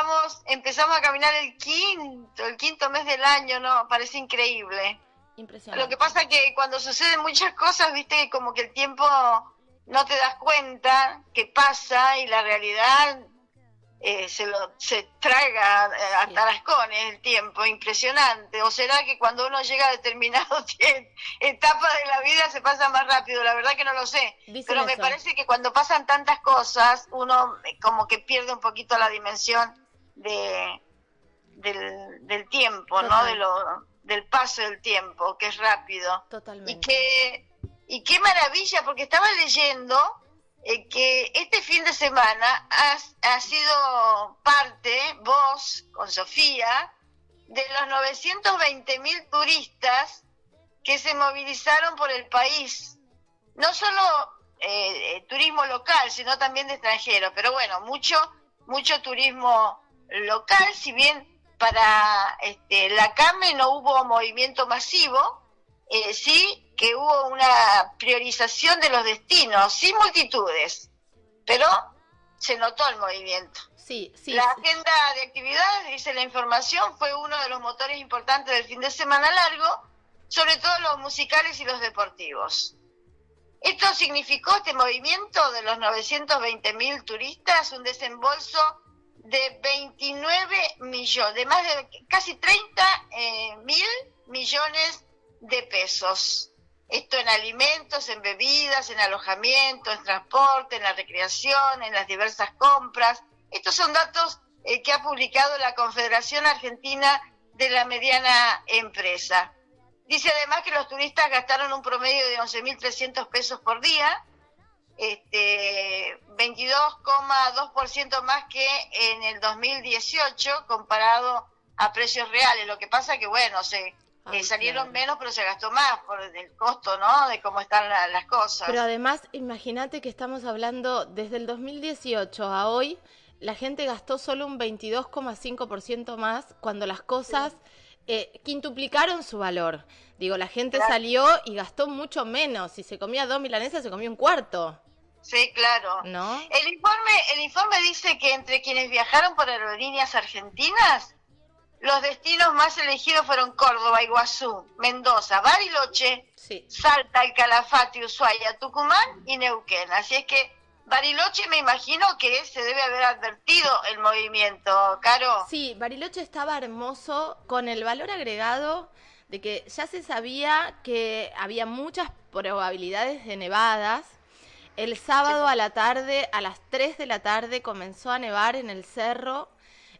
caminamos, empezamos a caminar el quinto, el quinto mes del año, no, parece increíble. Impresionante. Lo que pasa que cuando suceden muchas cosas, viste, como que el tiempo no te das cuenta que pasa y la realidad eh, se lo se traga eh, a tarascones el tiempo, impresionante. ¿O será que cuando uno llega a determinado etapa de la vida se pasa más rápido? La verdad que no lo sé. Pero me parece que cuando pasan tantas cosas, uno eh, como que pierde un poquito la dimensión de del, del tiempo, ¿no? De lo, del paso del tiempo, que es rápido. Totalmente. Y que y qué maravilla, porque estaba leyendo eh, que este fin de semana has, ha sido parte, vos, con Sofía, de los 920 mil turistas que se movilizaron por el país. No solo eh, eh, turismo local, sino también de extranjeros. Pero bueno, mucho, mucho turismo local, si bien para este, la CAME no hubo movimiento masivo, eh, sí que hubo una priorización de los destinos, sin multitudes, pero se notó el movimiento. Sí, sí. La agenda de actividades, dice la información, fue uno de los motores importantes del fin de semana largo, sobre todo los musicales y los deportivos. Esto significó este movimiento de los 920 mil turistas, un desembolso de 29 millones, de más de casi 30 eh, mil millones de pesos. Esto en alimentos, en bebidas, en alojamiento, en transporte, en la recreación, en las diversas compras. Estos son datos eh, que ha publicado la Confederación Argentina de la Mediana Empresa. Dice además que los turistas gastaron un promedio de 11.300 pesos por día, este, 22,2% más que en el 2018 comparado a precios reales. Lo que pasa que, bueno, se eh, salieron menos, pero se gastó más por el costo, ¿no? De cómo están las cosas. Pero además, imagínate que estamos hablando desde el 2018 a hoy, la gente gastó solo un 22,5% más cuando las cosas eh, quintuplicaron su valor. Digo, la gente salió y gastó mucho menos. Si se comía dos milanesas, se comía un cuarto. Sí, claro. ¿No? El informe, el informe dice que entre quienes viajaron por aerolíneas argentinas, los destinos más elegidos fueron Córdoba, Iguazú, Mendoza, Bariloche, Salta, El Calafate, Ushuaia, Tucumán y Neuquén. Así es que Bariloche me imagino que se debe haber advertido el movimiento, Caro. Sí, Bariloche estaba hermoso con el valor agregado de que ya se sabía que había muchas probabilidades de nevadas. El sábado a la tarde, a las 3 de la tarde, comenzó a nevar en el cerro.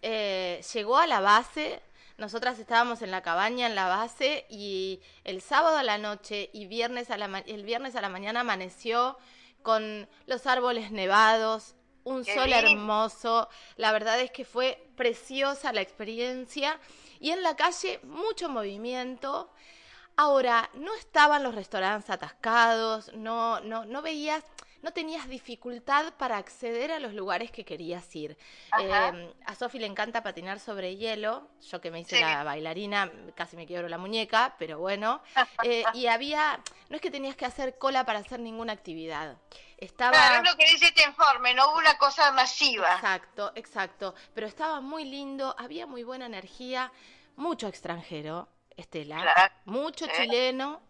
Eh, llegó a la base, nosotras estábamos en la cabaña en la base y el sábado a la noche y viernes a la el viernes a la mañana amaneció con los árboles nevados, un sol hermoso. La verdad es que fue preciosa la experiencia. Y en la calle mucho movimiento. Ahora, no estaban los restaurantes atascados, no, no, no veías no tenías dificultad para acceder a los lugares que querías ir. Eh, a Sofi le encanta patinar sobre hielo, yo que me hice la bailarina, casi me quiebro la muñeca, pero bueno. Eh, y había, no es que tenías que hacer cola para hacer ninguna actividad. Estaba... Claro, es lo que dice este informe, no hubo una cosa masiva. Exacto, exacto. Pero estaba muy lindo, había muy buena energía, mucho extranjero, Estela, mucho chileno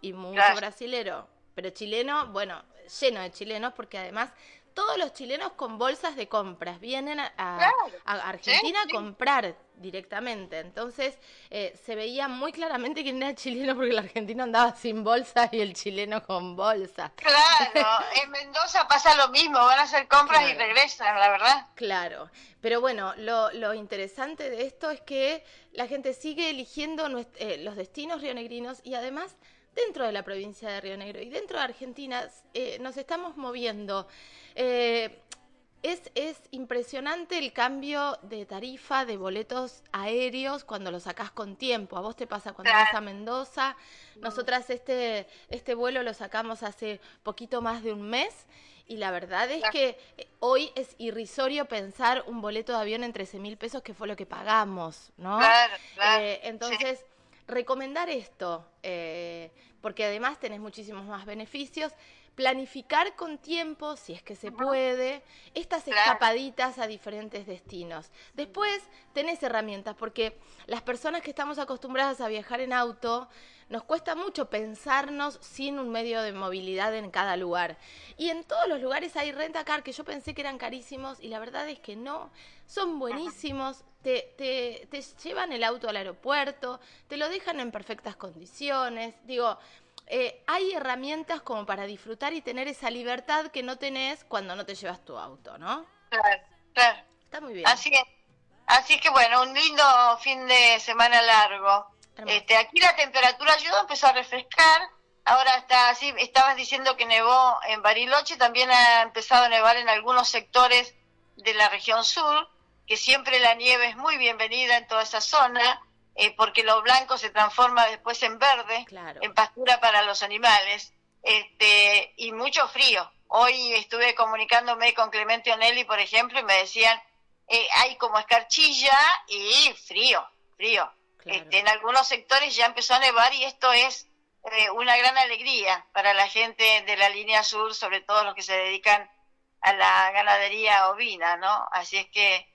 y mucho brasilero. Pero chileno, bueno, lleno de chilenos, porque además todos los chilenos con bolsas de compras vienen a, Argentina a comprar directamente. Entonces eh, se veía muy claramente quién era chileno porque el argentino andaba sin bolsa y el chileno con bolsa. Claro, en Mendoza pasa lo mismo, van a hacer compras y regresan, la verdad. Claro, pero bueno, lo, lo, interesante de esto es que la gente sigue eligiendo eh, los destinos rionegrinos y además dentro de la provincia de Río Negro y dentro de Argentina eh, nos estamos moviendo. Eh, es, es, impresionante el cambio de tarifa de boletos aéreos cuando lo sacás con tiempo. A vos te pasa cuando vas a Mendoza. Nosotras este, este vuelo lo sacamos hace poquito más de un mes y la verdad es que eh, hoy es irrisorio pensar un boleto de avión en 13 mil pesos que fue lo que pagamos, ¿no? Claro, entonces recomendar esto, eh, porque además tenés muchísimos más beneficios. Planificar con tiempo, si es que se puede, estas escapaditas a diferentes destinos. Después tenés herramientas, porque las personas que estamos acostumbradas a viajar en auto, nos cuesta mucho pensarnos sin un medio de movilidad en cada lugar. Y en todos los lugares hay rentacar que yo pensé que eran carísimos y la verdad es que no, son buenísimos, te, te, te llevan el auto al aeropuerto, te lo dejan en perfectas condiciones, digo, eh, hay herramientas como para disfrutar y tener esa libertad que no tenés cuando no te llevas tu auto, ¿no? Claro, claro. Está muy bien. Así es. Así que bueno, un lindo fin de semana largo. Este, aquí la temperatura ayudó, empezó a refrescar. Ahora está así, estabas diciendo que nevó en Bariloche, también ha empezado a nevar en algunos sectores de la región sur, que siempre la nieve es muy bienvenida en toda esa zona. Eh, porque lo blanco se transforma después en verde, en pastura para los animales, este, y mucho frío. Hoy estuve comunicándome con Clemente Onelli, por ejemplo, y me decían, eh, hay como escarchilla y frío, frío. Este, en algunos sectores ya empezó a nevar y esto es eh, una gran alegría para la gente de la línea sur, sobre todo los que se dedican a la ganadería ovina, ¿no? Así es que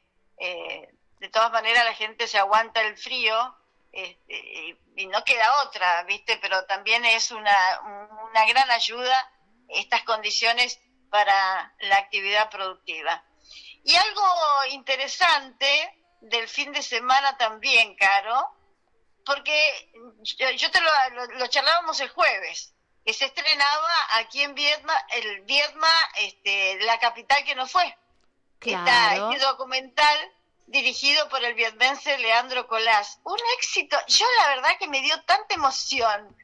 de todas maneras la gente se aguanta el frío este, y no queda otra, ¿viste? Pero también es una, una gran ayuda estas condiciones para la actividad productiva. Y algo interesante del fin de semana también, Caro, porque yo, te lo, charlábamos el jueves, que se estrenaba aquí en Viedma, el Viedma, este, la capital que no fue. Claro. este documental dirigido por el vietmense Leandro Colás. Un éxito, yo la verdad que me dio tanta emoción.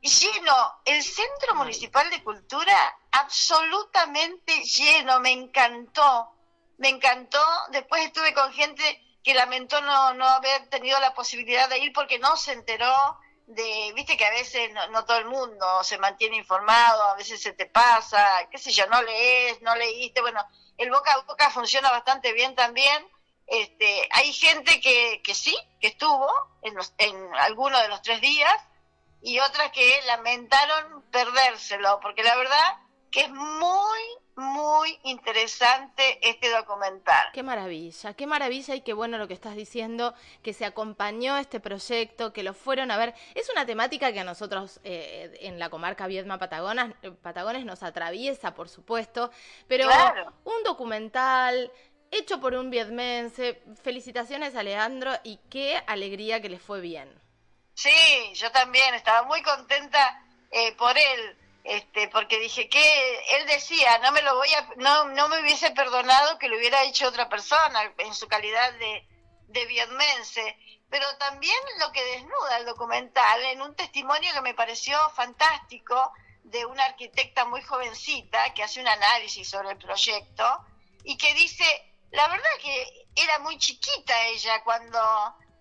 Lleno, el Centro Municipal de Cultura absolutamente lleno, me encantó, me encantó. Después estuve con gente que lamentó no, no haber tenido la posibilidad de ir porque no se enteró de, viste que a veces no, no, todo el mundo se mantiene informado, a veces se te pasa, qué sé yo, no lees, no leíste, bueno, el boca a boca funciona bastante bien también. Este, hay gente que, que sí, que estuvo en, los, en alguno de los tres días y otras que lamentaron perdérselo, porque la verdad que es muy, muy interesante este documental. Qué maravilla, qué maravilla y qué bueno lo que estás diciendo, que se acompañó este proyecto, que lo fueron a ver. Es una temática que a nosotros eh, en la comarca Viedma Patagonas, Patagones nos atraviesa, por supuesto, pero un documental hecho por un vietmense. Felicitaciones a Leandro y qué alegría que le fue bien. Sí, yo también estaba muy contenta eh, por él este, porque dije que él decía, no me lo voy a, no, no me hubiese perdonado que lo hubiera hecho otra persona en su calidad de, de vietmense, pero también lo que desnuda el documental en un testimonio que me pareció fantástico de una arquitecta muy jovencita que hace un análisis sobre el proyecto y que dice, la verdad que era muy chiquita ella cuando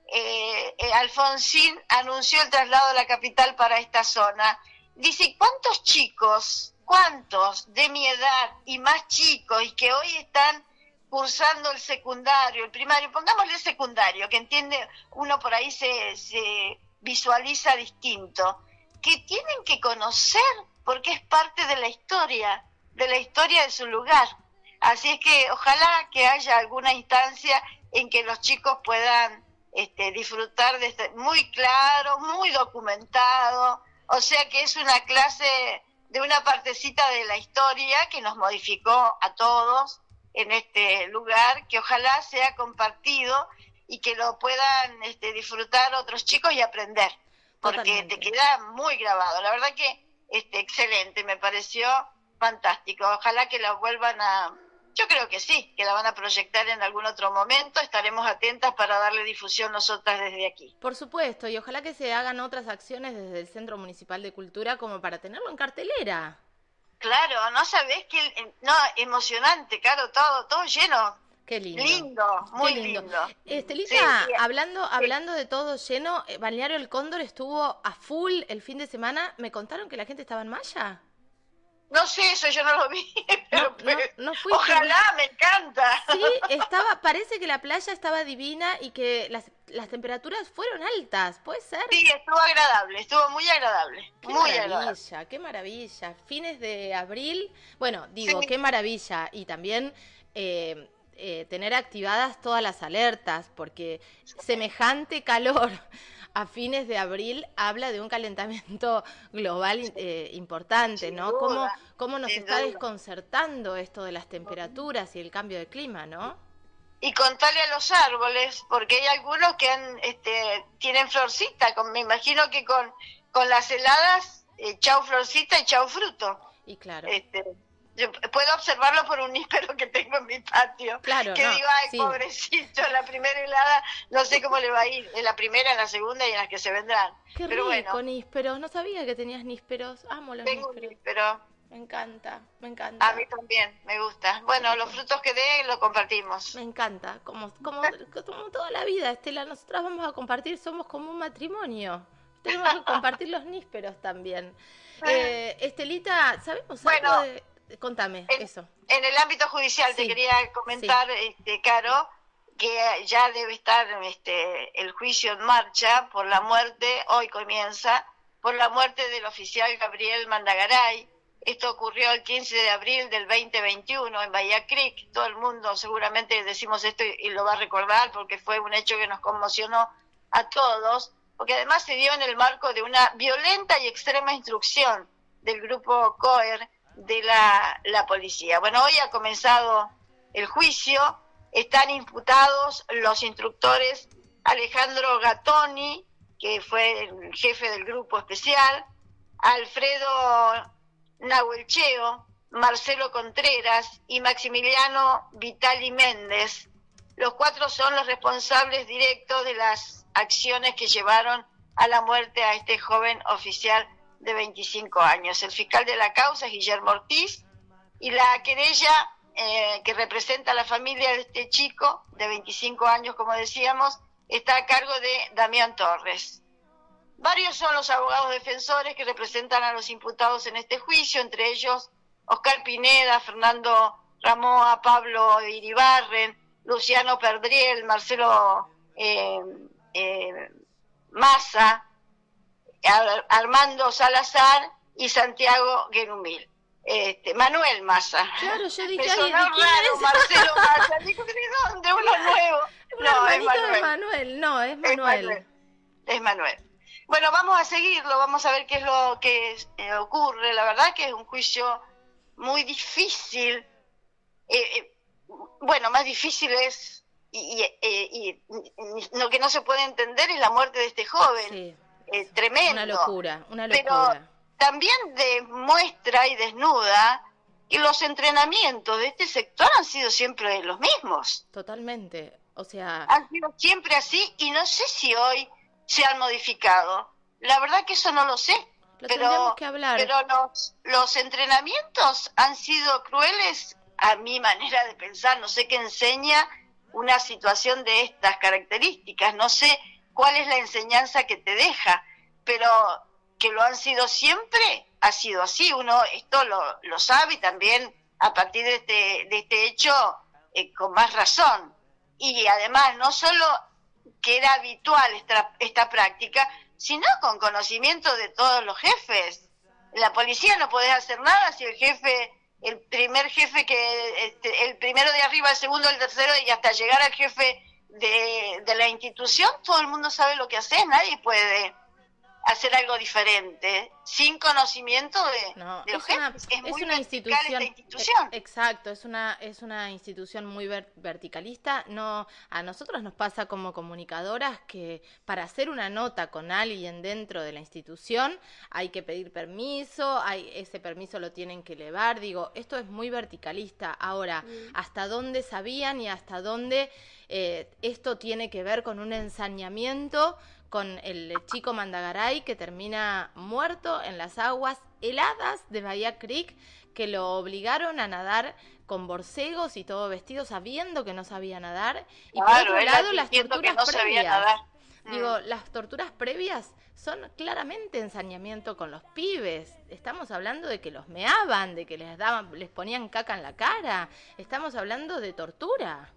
eh, eh, Alfonsín anunció el traslado a la capital para esta zona dice, ¿cuántos chicos, cuántos de mi edad y más chicos y que hoy están cursando el secundario, el primario, pongámosle secundario, que entiende, uno por ahí se, se visualiza distinto, que tienen que conocer porque es parte de la historia, de la historia de su lugar. Así es que ojalá que haya alguna instancia en que los chicos puedan este, disfrutar de este, muy claro, muy documentado, o sea que es una clase de una partecita de la historia que nos modificó a todos en este lugar, que ojalá sea compartido y que lo puedan este, disfrutar otros chicos y aprender, porque te queda muy grabado. La verdad que este, excelente, me pareció fantástico. Ojalá que lo vuelvan a, yo creo que sí, que la van a proyectar en algún otro momento. Estaremos atentas para darle difusión nosotras desde aquí. Por supuesto, y ojalá que se hagan otras acciones desde el Centro Municipal de Cultura como para tenerlo en cartelera. Claro, no sabés que no emocionante, claro, todo todo lleno. Qué lindo. Lindo, muy lindo. Estelita, hablando hablando de todo lleno, eh, Balneario El Cóndor estuvo a full el fin de semana. Me contaron que la gente estaba en Maya. No sé, eso yo no lo vi, pero, no, ojalá, me encanta. Sí, estaba, parece que la playa estaba divina y que las, las temperaturas fueron altas, ¿puede ser? Sí, estuvo agradable, estuvo muy agradable, qué muy maravilla, Qué maravilla, fines de abril, bueno, digo, qué maravilla, y también... Eh, eh, tener activadas todas las alertas, porque semejante calor a fines de abril habla de un calentamiento global eh, importante, ¿no? ¿Cómo, ¿Cómo, nos está desconcertando esto de las temperaturas y el cambio de clima, ¿no? Y contarle a los árboles, porque hay algunos que han, este, tienen florcita, con, me imagino que con, con las heladas, eh, chau florcita y chau fruto. Y claro. Este, yo puedo observarlo por un níspero que tengo en mi patio. Claro, que digo, ay, pobrecito, la primera helada, no sé cómo le va a ir, en la primera, en la segunda y en las que se vendrán. Qué Pero rico, bueno. nísperos, no sabía que tenías nísperos, amo los tengo nísperos. Un níspero. Me encanta, me encanta. A mí también, me gusta. Bueno, los frutos que dé lo compartimos. Me encanta, como, como, como toda la vida, Estela, nosotras vamos a compartir, somos como un matrimonio. Tenemos que compartir los nísperos también. Eh, Estelita, ¿sabemos algo de Contame en, eso. En el ámbito judicial te quería comentar, este, Caro, que ya debe estar este, el juicio en marcha por la muerte, hoy comienza, por la muerte del oficial Gabriel Mandagaray. Esto ocurrió el 15 de abril del 2021 en Bahía Creek. Todo el mundo seguramente decimos esto y, y lo va a recordar porque fue un hecho que nos conmocionó a todos, porque además se dio en el marco de una violenta y extrema instrucción del grupo COER de la, policía. Bueno, hoy ha comenzado el juicio, están imputados los instructores Alejandro Gattoni, que fue el jefe del grupo especial, Alfredo Nahuelcheo, Marcelo Contreras y Maximiliano Vitali Méndez. Los cuatro son los responsables directos de las acciones que llevaron a la muerte a este joven oficial de 25 años. El fiscal de la causa es Guillermo Ortiz y la querella eh, que representa a la familia de este chico de 25 años, como decíamos, está a cargo de Damián Torres. Varios son los abogados defensores que representan a los imputados en este juicio, entre ellos Oscar Pineda, Fernando Ramoa, Pablo Iribarren, Luciano Perdriel, Marcelo eh, eh, Massa, Armando Salazar y Santiago Guerumil. Este, Manuel Massa. Claro, yo dije, Me raro, Marcelo Massa. Digo, ¿de dónde? Uno nuevo. no, es Manuel. Manuel. No, es Manuel. Es Manuel. Bueno, vamos a seguirlo, vamos a ver qué es lo que eh, ocurre. La verdad que es un juicio muy difícil. Eh, eh, bueno, más difícil es, y, y, lo que no se puede entender es la muerte de este joven. Sí eh, tremendo. Una locura, una locura. Pero también demuestra y desnuda que los entrenamientos de este sector han sido siempre los mismos. Totalmente. O sea. Han sido siempre así y no sé si hoy se han modificado. La verdad que eso no lo sé. pero, que hablar. pero los, los entrenamientos han sido crueles a mi manera de pensar. No sé qué enseña una situación de estas características. No sé cuál es la enseñanza que te deja, pero que lo han sido siempre, ha sido así, uno esto lo, lo sabe y también a partir de este, de este hecho eh, con más razón. Y además, no solo que era habitual esta, esta práctica, sino con conocimiento de todos los jefes. la policía no podés hacer nada si el jefe, el primer jefe que, este, el primero de arriba, el segundo, el tercero, y hasta llegar al jefe de, de la institución, todo el mundo sabe lo que hace, nadie puede hacer algo diferente sin conocimiento de, no, es Una, es, una institución, institución. Exacto, es una es una institución muy verticalista. No, a nosotros nos pasa como comunicadoras que para hacer una nota con alguien dentro de la institución hay que pedir permiso, hay ese permiso lo tienen que elevar. Digo, esto es muy verticalista. Ahora, mm. hasta dónde sabían y hasta dónde eh, esto tiene que ver con un ensañamiento con el chico Mandagaray que termina muerto en las aguas heladas de Bahía Creek que lo obligaron a nadar con borcegos y todo vestido sabiendo que no sabía nadar y por otro lado las torturas previas Digo, mm. las torturas previas son claramente ensañamiento con los pibes. Estamos hablando de que los meaban, de que les daban, les ponían caca en la cara. Estamos hablando de tortura.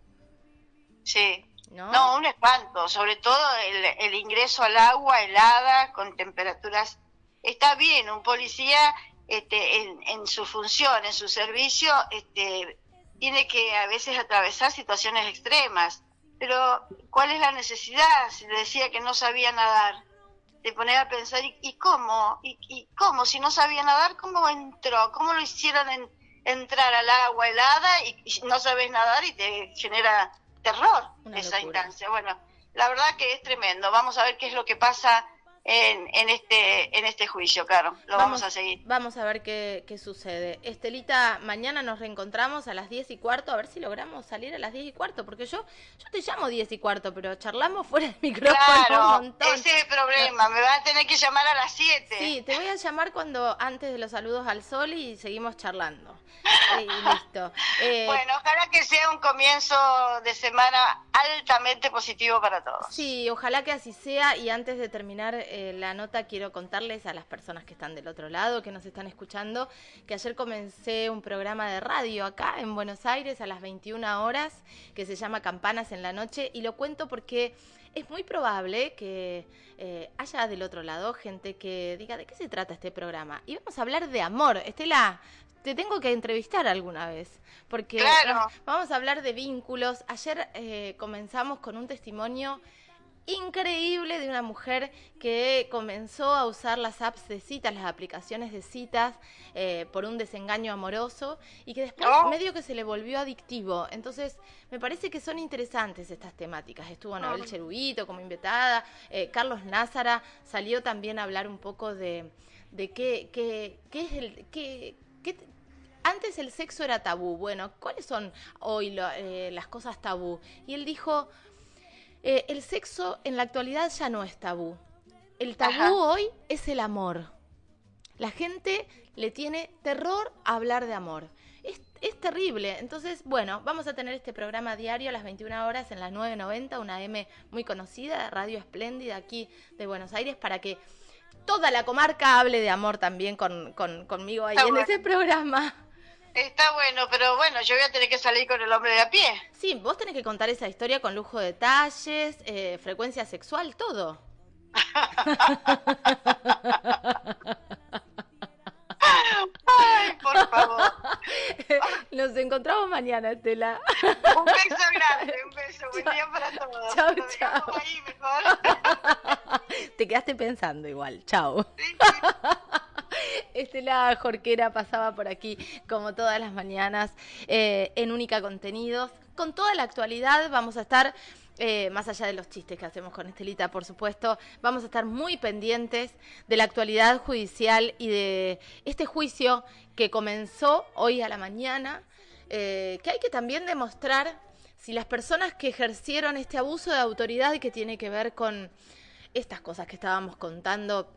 Sí. ¿No? un espanto, sobre todo el, ingreso al agua helada con temperaturas. Está bien, un policía este, en, su función, en su servicio, este, tiene que a veces atravesar situaciones extremas pero, ¿cuál es la necesidad? Si le decía que no sabía nadar, de poner a pensar, ¿y, cómo? ¿Y, cómo? Si no sabía nadar, ¿cómo entró? ¿Cómo lo hicieron entrar al agua helada y, no sabes nadar y te genera terror esa instancia? Bueno, la verdad que es tremendo. Vamos a ver qué es lo que pasa en, en, este, en este juicio, claro. Lo vamos, a seguir. Vamos a ver qué, qué, sucede. Estelita, mañana nos reencontramos a las 10 y cuarto, a ver si logramos salir a las 10 y cuarto, porque yo, yo te llamo 10 y cuarto, pero charlamos fuera del micrófono claro, un montón. Ese es el problema, me van a tener que llamar a las 7. Sí, te voy a llamar cuando antes de los saludos al sol y seguimos charlando. Y listo. Eh, bueno, ojalá que sea un comienzo de semana altamente positivo para todos. Sí, ojalá que así sea y antes de terminar eh, la nota quiero contarles a las personas que están del otro lado, que nos están escuchando, que ayer comencé un programa de radio acá en Buenos Aires a las 21 horas que se llama Campanas en la Noche y lo cuento porque es muy probable que eh, haya del otro lado gente que diga de qué se trata este programa. Y vamos a hablar de amor. Estela, te tengo que entrevistar alguna vez, porque vamos a hablar de vínculos. Ayer eh, comenzamos con un testimonio increíble de una mujer que comenzó a usar las apps de citas, las aplicaciones de citas, eh, por un desengaño amoroso y que después medio que se le volvió adictivo. Entonces, me parece que son interesantes estas temáticas. Estuvo Anabel Cherubito como invitada, eh, Carlos Názara salió también a hablar un poco de, de qué, qué, qué es el... Qué, qué, antes el sexo era tabú. Bueno, ¿cuáles son hoy eh, las cosas tabú? Y él dijo, eh, el sexo en la actualidad ya no es tabú. El tabú hoy es el amor. La gente le tiene terror a hablar de amor. Es, terrible. Entonces, bueno, vamos a tener este programa diario a las 21 horas en las 9.90, una M muy conocida, Radio Espléndida aquí de Buenos Aires, para que toda la comarca hable de amor también con, conmigo ahí en ese programa. Está bueno, pero bueno, yo voy a tener que salir con el hombre de a pie. Sí, vos tenés que contar esa historia con lujo de detalles, eh, frecuencia sexual, todo. Ay, por favor. Nos encontramos mañana, Estela. Un beso grande, un beso. Buen día para todos. Chao, chao. Ahí mejor. Te quedaste pensando igual. Chao. Estela Jorquera pasaba por aquí como todas las mañanas eh, en Única Contenidos. Con toda la actualidad vamos a estar, eh, más allá de los chistes que hacemos con Estelita, por supuesto, vamos a estar muy pendientes de la actualidad judicial y de este juicio que comenzó hoy a la mañana, eh, que hay que también demostrar si las personas que ejercieron este abuso de autoridad que tiene que ver con estas cosas que estábamos contando,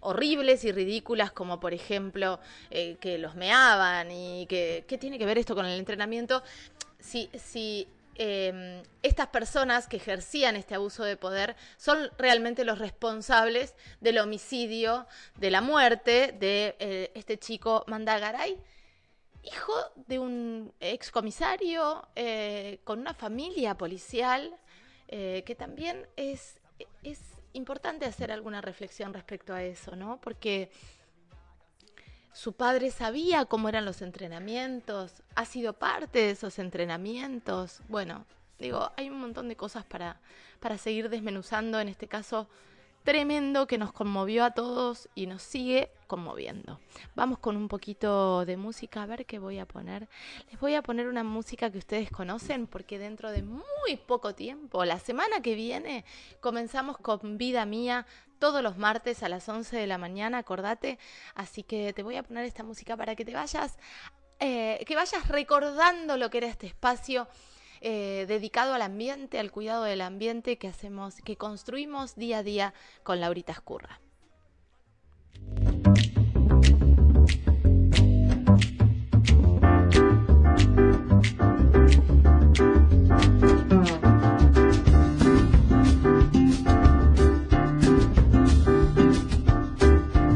horribles y ridículas, como por ejemplo eh, que los meaban y que qué tiene que ver esto con el entrenamiento, si, si em, estas personas que ejercían este abuso de poder son realmente los responsables del homicidio, de la muerte de eh, este chico Mandagaray hijo de un excomisario con una familia policial que también es importante hacer alguna reflexión respecto a eso, ¿no? Porque su padre sabía cómo eran los entrenamientos, ha sido parte de esos entrenamientos. Bueno, digo, hay un montón de cosas para, para seguir desmenuzando, en este caso tremendo que nos conmovió a todos y nos sigue conmoviendo. Vamos con un poquito de música, a ver qué voy a poner. Les voy a poner una música que ustedes conocen porque dentro de muy poco tiempo, la semana que viene, comenzamos con Vida Mía todos los martes a las 11 de la mañana, acordate. Así que te voy a poner esta música para que te vayas, eh, que vayas recordando lo que era este espacio eh, dedicado al ambiente, al cuidado del ambiente que hacemos, que construimos día a día con Laurita Escurra.